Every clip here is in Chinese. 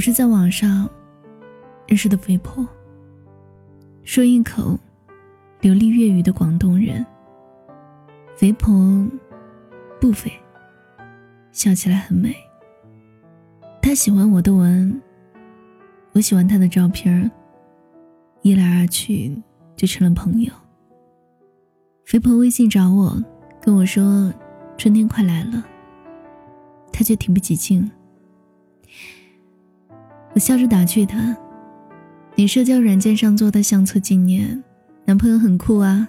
我是在网上认识的肥婆，说一口流利粤语的广东人。肥婆不肥，笑起来很美。她喜欢我的文，我喜欢她的照片一来二去就成了朋友。肥婆微信找我，跟我说春天快来了，她却提不起劲。笑着打趣他：“你社交软件上做的相册纪念，男朋友很酷啊。”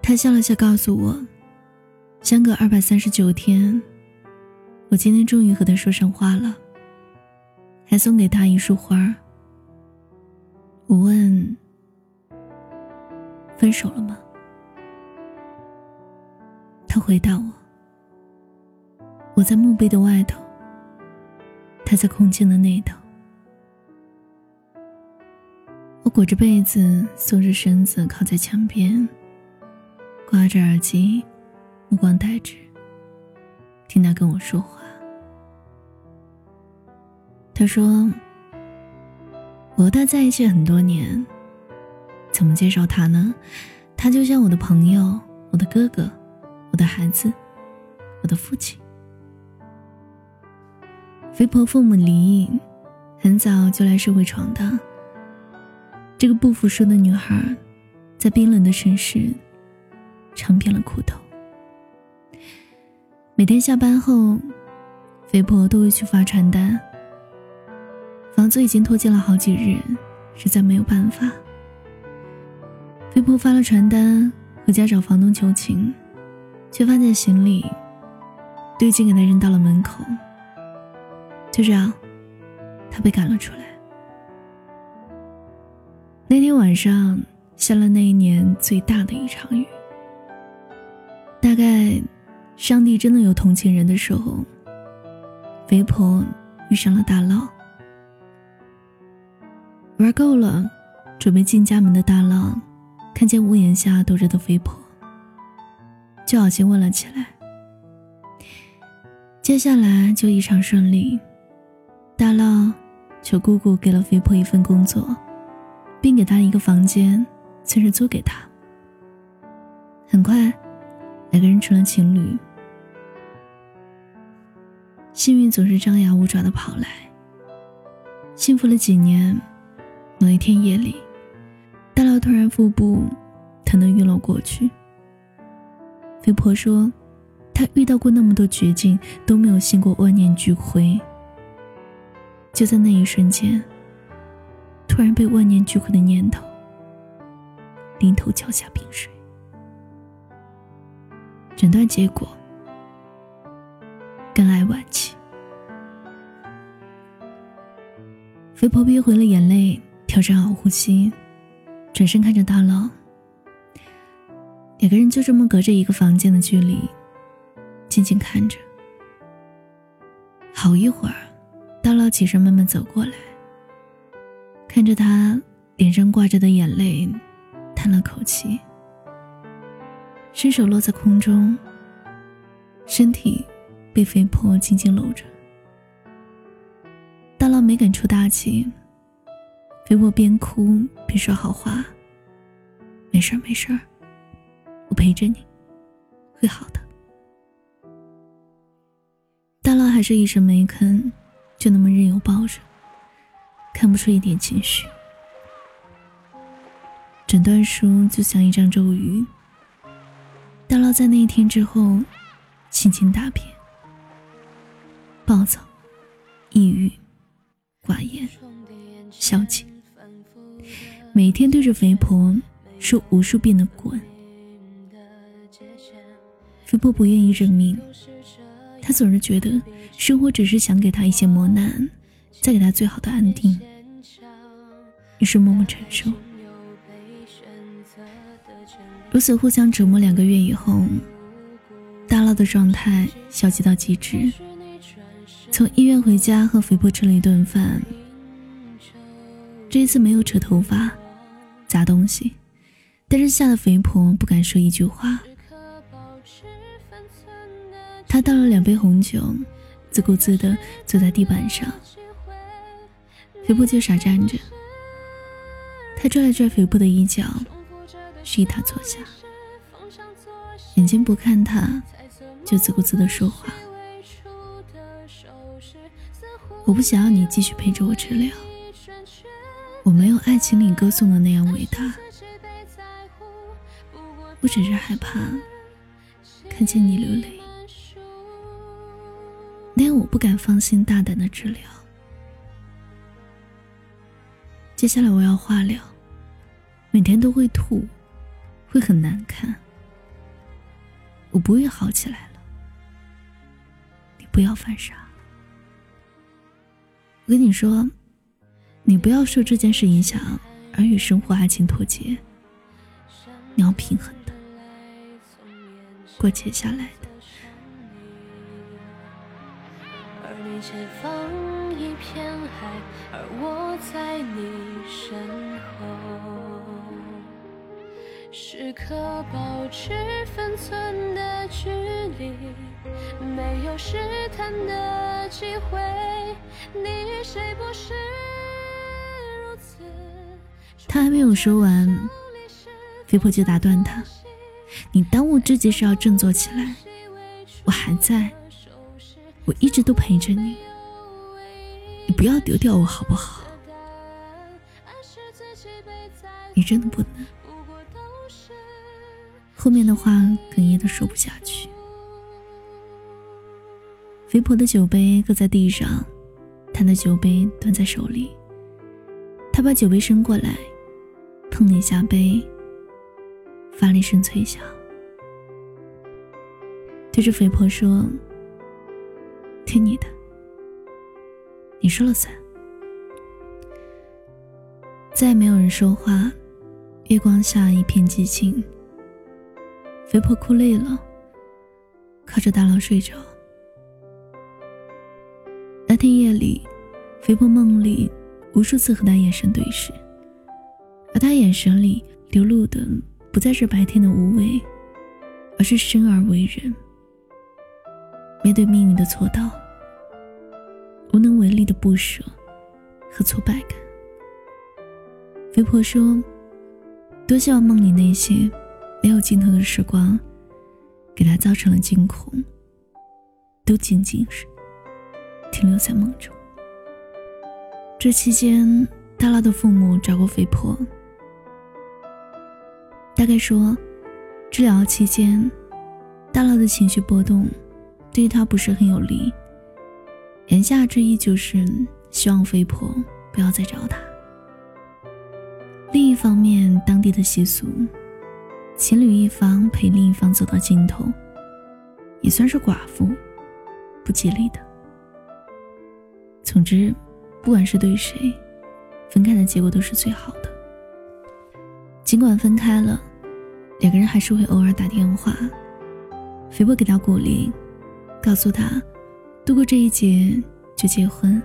他笑了笑，告诉我：“相隔二百三十九天，我今天终于和他说上话了，还送给他一束花。”我问：“分手了吗？”他回答我：“我在墓碑的外头。”他在空间的那头，我裹着被子，缩着身子靠在墙边，挂着耳机，目光呆滞，听他跟我说话。他说：“我和他在一起很多年，怎么介绍他呢？他就像我的朋友，我的哥哥，我的孩子，我的父亲。”肥婆父母离异，很早就来社会闯荡。这个不服输的女孩，在冰冷的城市尝遍了苦头。每天下班后，肥婆都会去发传单。房子已经拖欠了好几日，实在没有办法。肥婆发了传单，回家找房东求情，却发现行李都已经给他扔到了门口。就这样，他被赶了出来。那天晚上下了那一年最大的一场雨。大概，上帝真的有同情人的时候。肥婆遇上了大浪，玩够了，准备进家门的大浪，看见屋檐下躲着的肥婆，就好心问了起来。接下来就异常顺利。大浪求姑姑给了肥婆一份工作，并给她一个房间，算是租给她。很快，两个人成了情侣。幸运总是张牙舞爪的跑来。幸福了几年，某一天夜里，大浪突然腹部疼得晕了过去。肥婆说，她遇到过那么多绝境，都没有信过万念俱灰。就在那一瞬间，突然被万念俱灰的念头淋头浇下冰水。诊断结果：肝癌晚期。肥婆憋回了眼泪，调整好呼吸，转身看着大佬。两个人就这么隔着一个房间的距离，静静看着。好一会儿。大佬起身，慢慢走过来，看着他脸上挂着的眼泪，叹了口气，伸手落在空中，身体被肥婆紧紧搂着。大佬没敢出大气，肥婆边哭边说好话：“没事儿，没事儿，我陪着你，会好的。”大佬还是一声没吭。就那么任由抱着，看不出一点情绪。诊断书就像一张咒语。大佬在那一天之后，心情大变，暴躁、抑郁、寡言、消极，每天对着肥婆说无数遍的“滚”。肥婆不愿意认命。他总是觉得生活只是想给他一些磨难，再给他最好的安定，于是默默承受。如此互相折磨两个月以后，大佬的状态消极到极致。从医院回家和肥婆吃了一顿饭，这一次没有扯头发、砸东西，但是吓得肥婆不敢说一句话。他倒了两杯红酒，自顾自地坐在地板上，肥布就傻站着，他拽了拽肥布的衣角，示意他坐下，眼睛不看他，就自顾自的说话。我不想要你继续陪着我治疗，我没有爱情里歌颂的那样伟大，我只是害怕看见你流泪，那样我不敢放心大胆的治疗。接下来我要化疗，每天都会吐，会很难看，我不会好起来了，你不要犯傻。我跟你说，你不要受这件事影响而与生活、爱情脱节。你要平衡的过接下来的。前方一片海，而我在你身后，时刻保持分寸的距离，没有试探的机会。你谁不是他还没有说完，肥婆就打断他：“你当务之急是要振作起来，我还在，我一直都陪着你，你不要丢掉我好不好？你真的不能。”后面的话哽咽的说不下去。肥婆的酒杯搁在地上。他的酒杯端在手里，他把酒杯伸过来，碰了一下杯，发了一声脆响，对着肥婆说：“听你的，你说了算。”再没有人说话，月光下一片寂静。肥婆哭累了，靠着大牢睡着。那天夜里。肥婆梦里无数次和他眼神对视，而他眼神里流露的不再是白天的无畏，而是生而为人，面对命运的错道，无能为力的不舍和挫败感。肥婆说：“多希望梦里那些没有尽头的时光，给他造成了惊恐，都仅仅是停留在梦中。”这期间，大佬的父母找过肥婆，大概说，治疗期间，大佬的情绪波动对他不是很有利。言下之意就是希望肥婆不要再找他。另一方面，当地的习俗，情侣一方陪另一方走到尽头，也算是寡妇，不吉利的。总之。不管是对谁，分开的结果都是最好的。尽管分开了，两个人还是会偶尔打电话。肥婆给他鼓励，告诉他，度过这一劫就结婚。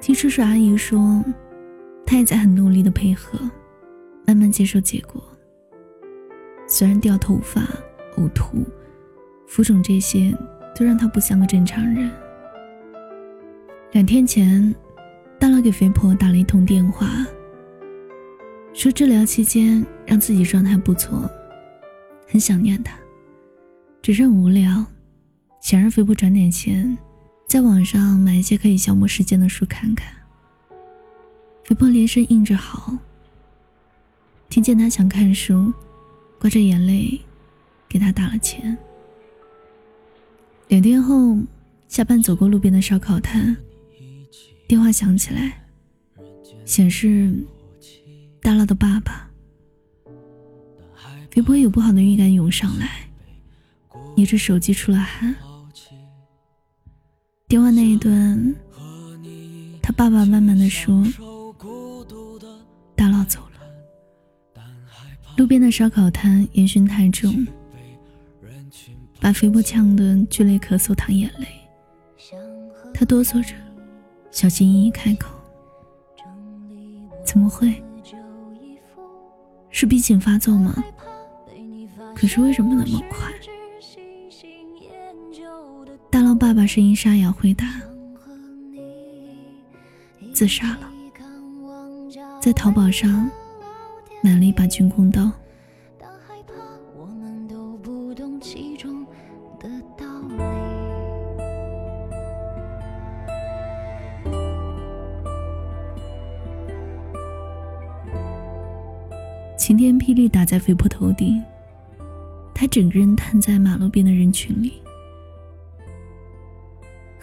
听叔叔阿姨说，他也在很努力的配合，慢慢接受结果。虽然掉头发、呕吐、浮肿这些，都让他不像个正常人。两天前，大佬给肥婆打了一通电话，说治疗期间让自己状态不错，很想念她，只是无聊，想让肥婆转点钱，在网上买一些可以消磨时间的书看看。肥婆连声应着好。听见他想看书，挂着眼泪，给他打了钱。两天后，下班走过路边的烧烤摊。电话响起来，显示大佬的爸爸。肥婆有不好的预感涌上来，捏着手机出了汗。电话那一端，他爸爸慢慢的说：“大佬走了。”路边的烧烤摊烟熏太重，把肥婆呛得剧烈咳嗽、淌眼泪。他哆嗦着。小心翼翼开口：“怎么会？是病情发作吗？可是为什么那么快？”爸爸声音沙哑回答：“自杀了，在淘宝上买了一把军工刀。晴天霹雳打在肥婆头顶，他整个人瘫在马路边的人群里，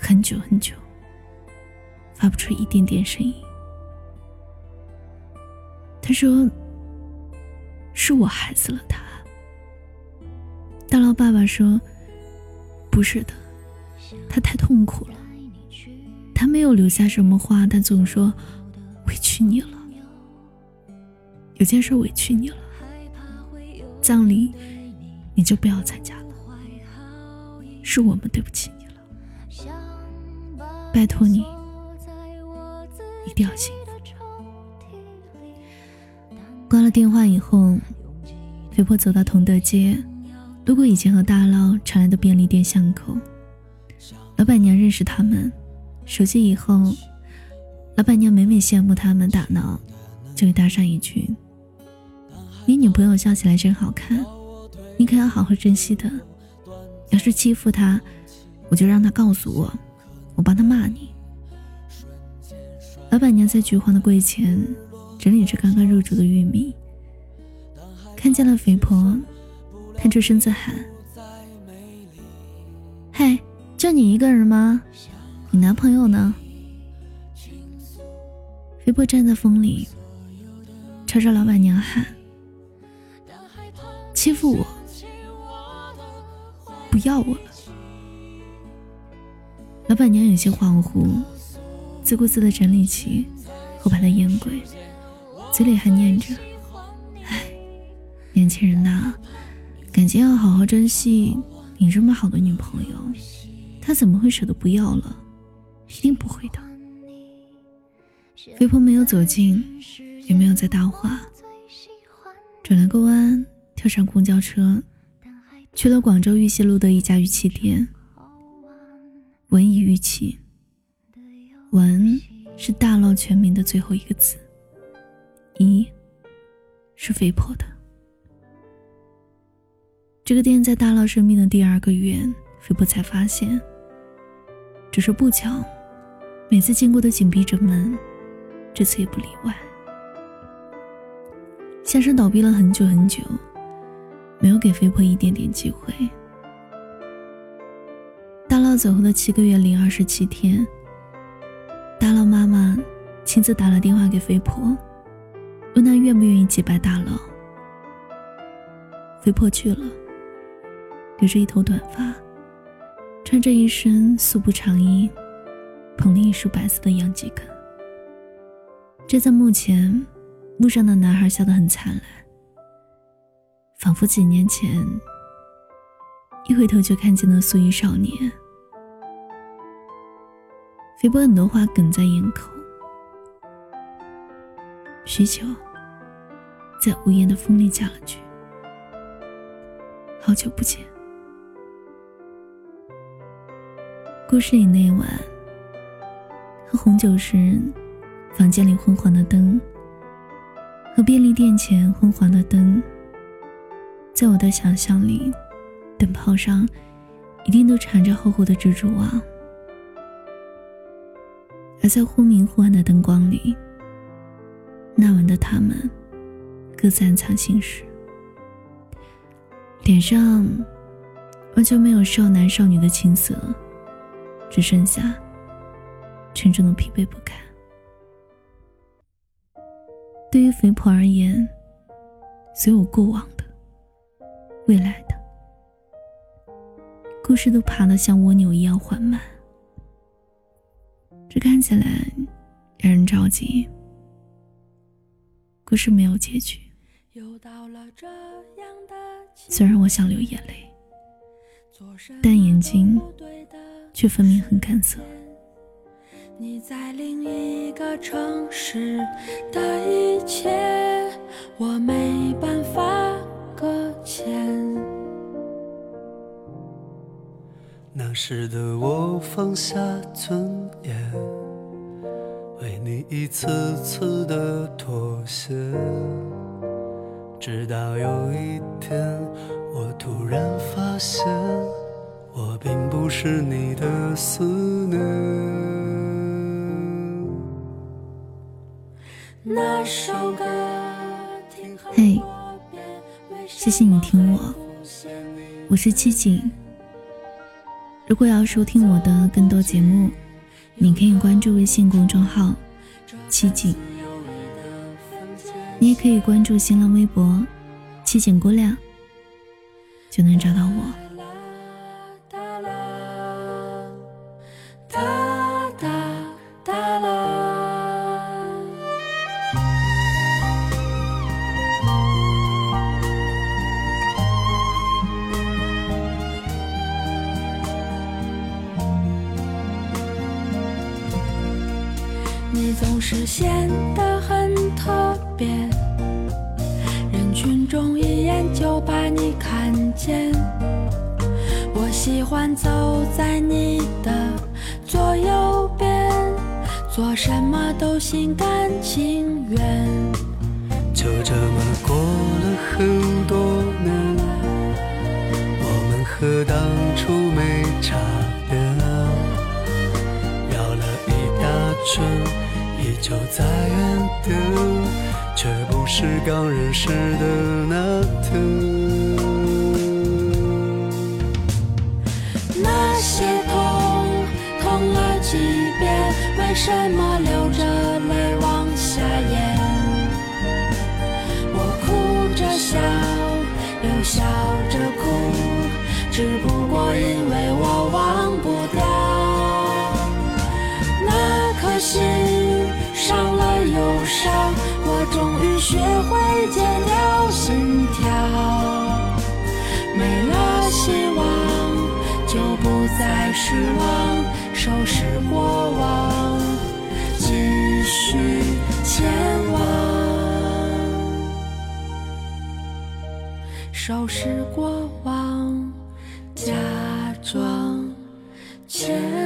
很久很久，发不出一点点声音。他说：“是我害死了他。”大佬爸爸说：“不是的，他太痛苦了，他没有留下什么话，但总说委屈你了。”有件事委屈你了，葬礼你就不要参加了，是我们对不起，拜托你一定要幸福。挂了电话以后，肥婆走到同德街，路过以前和大佬常来的便利店巷口，老板娘认识他们，熟悉以后，老板娘每每羡慕他们打闹，就会搭上一句。你女朋友笑起来真好看，你可要好好珍惜她。要是欺负她，我就让她告诉我，我帮他骂你。老板娘在橘黄的柜前整理着刚刚入煮的玉米，看见了肥婆，探出身子喊：“嘿，就你一个人吗？你男朋友呢？”肥婆站在风里，朝着老板娘喊。欺负我，不要我了。老板娘有些恍惚，自顾自的整理起后排的烟鬼，嘴里还念着：“哎，年轻人呐，感情要好好珍惜。你这么好的女朋友，她怎么会舍得不要了？一定不会的。”肥婆没有走近，也没有再搭话，转了个弯。跳上公交车，去了广州玉溪路的一家玉器店。文艺玉器，文是大佬全名的最后一个字，一是肥婆的。这个店在大佬生病的第二个月，肥婆才发现。只是不巧，每次经过都紧闭着门，这次也不例外。先生倒闭了很久很久。没有给肥婆一点点机会。大佬走后的七个月零二十七天，大佬妈妈亲自打了电话给肥婆，问她愿不愿意祭拜大佬。肥婆去了，留着一头短发，穿着一身素布长衣，捧了一束白色的洋桔梗，站在墓前，墓上的男孩笑得很灿烂。仿佛几年前，一回头就看见了素衣少年。肥波很多话哽在咽口，许久，在无言的风里加了句：“好久不见。”故事里那晚，喝红酒时，房间里昏黄的灯，和便利店前昏黄的灯。在我的想象里，灯泡上一定都缠着厚厚的蜘蛛网，而在忽明忽暗的灯光里，那晚的他们各自暗藏心事，脸上完全没有少男少女的青涩，只剩下沉重的疲惫不堪。对于肥婆而言，所有过往的。未来的故事都爬得像蜗牛一样缓慢，这看起来让人着急。故事没有结局，虽然我想流眼泪，但眼睛却分明很干涩。你在另一个城市的一切，我没办法。搁浅。那时的我放下尊严，为你一次次的妥协，直到有一天，我突然发现，我并不是你的思念。那首歌嘿，谢谢你听我，我是七景。如果要收听我的更多节目，你可以关注微信公众号“七景”，你也可以关注新浪微博“七景姑娘”，就能找到我。显得很特别，人群中一眼就把你看见。我喜欢走在你的左右边，做什么都心甘情愿。就这么过了很多年，我们和当初没差别，绕了一大圈。就在原地，却不是刚认识的那天。那些痛痛了几遍，为什么希望就不再失望收拾过往继续前往收拾过往假装前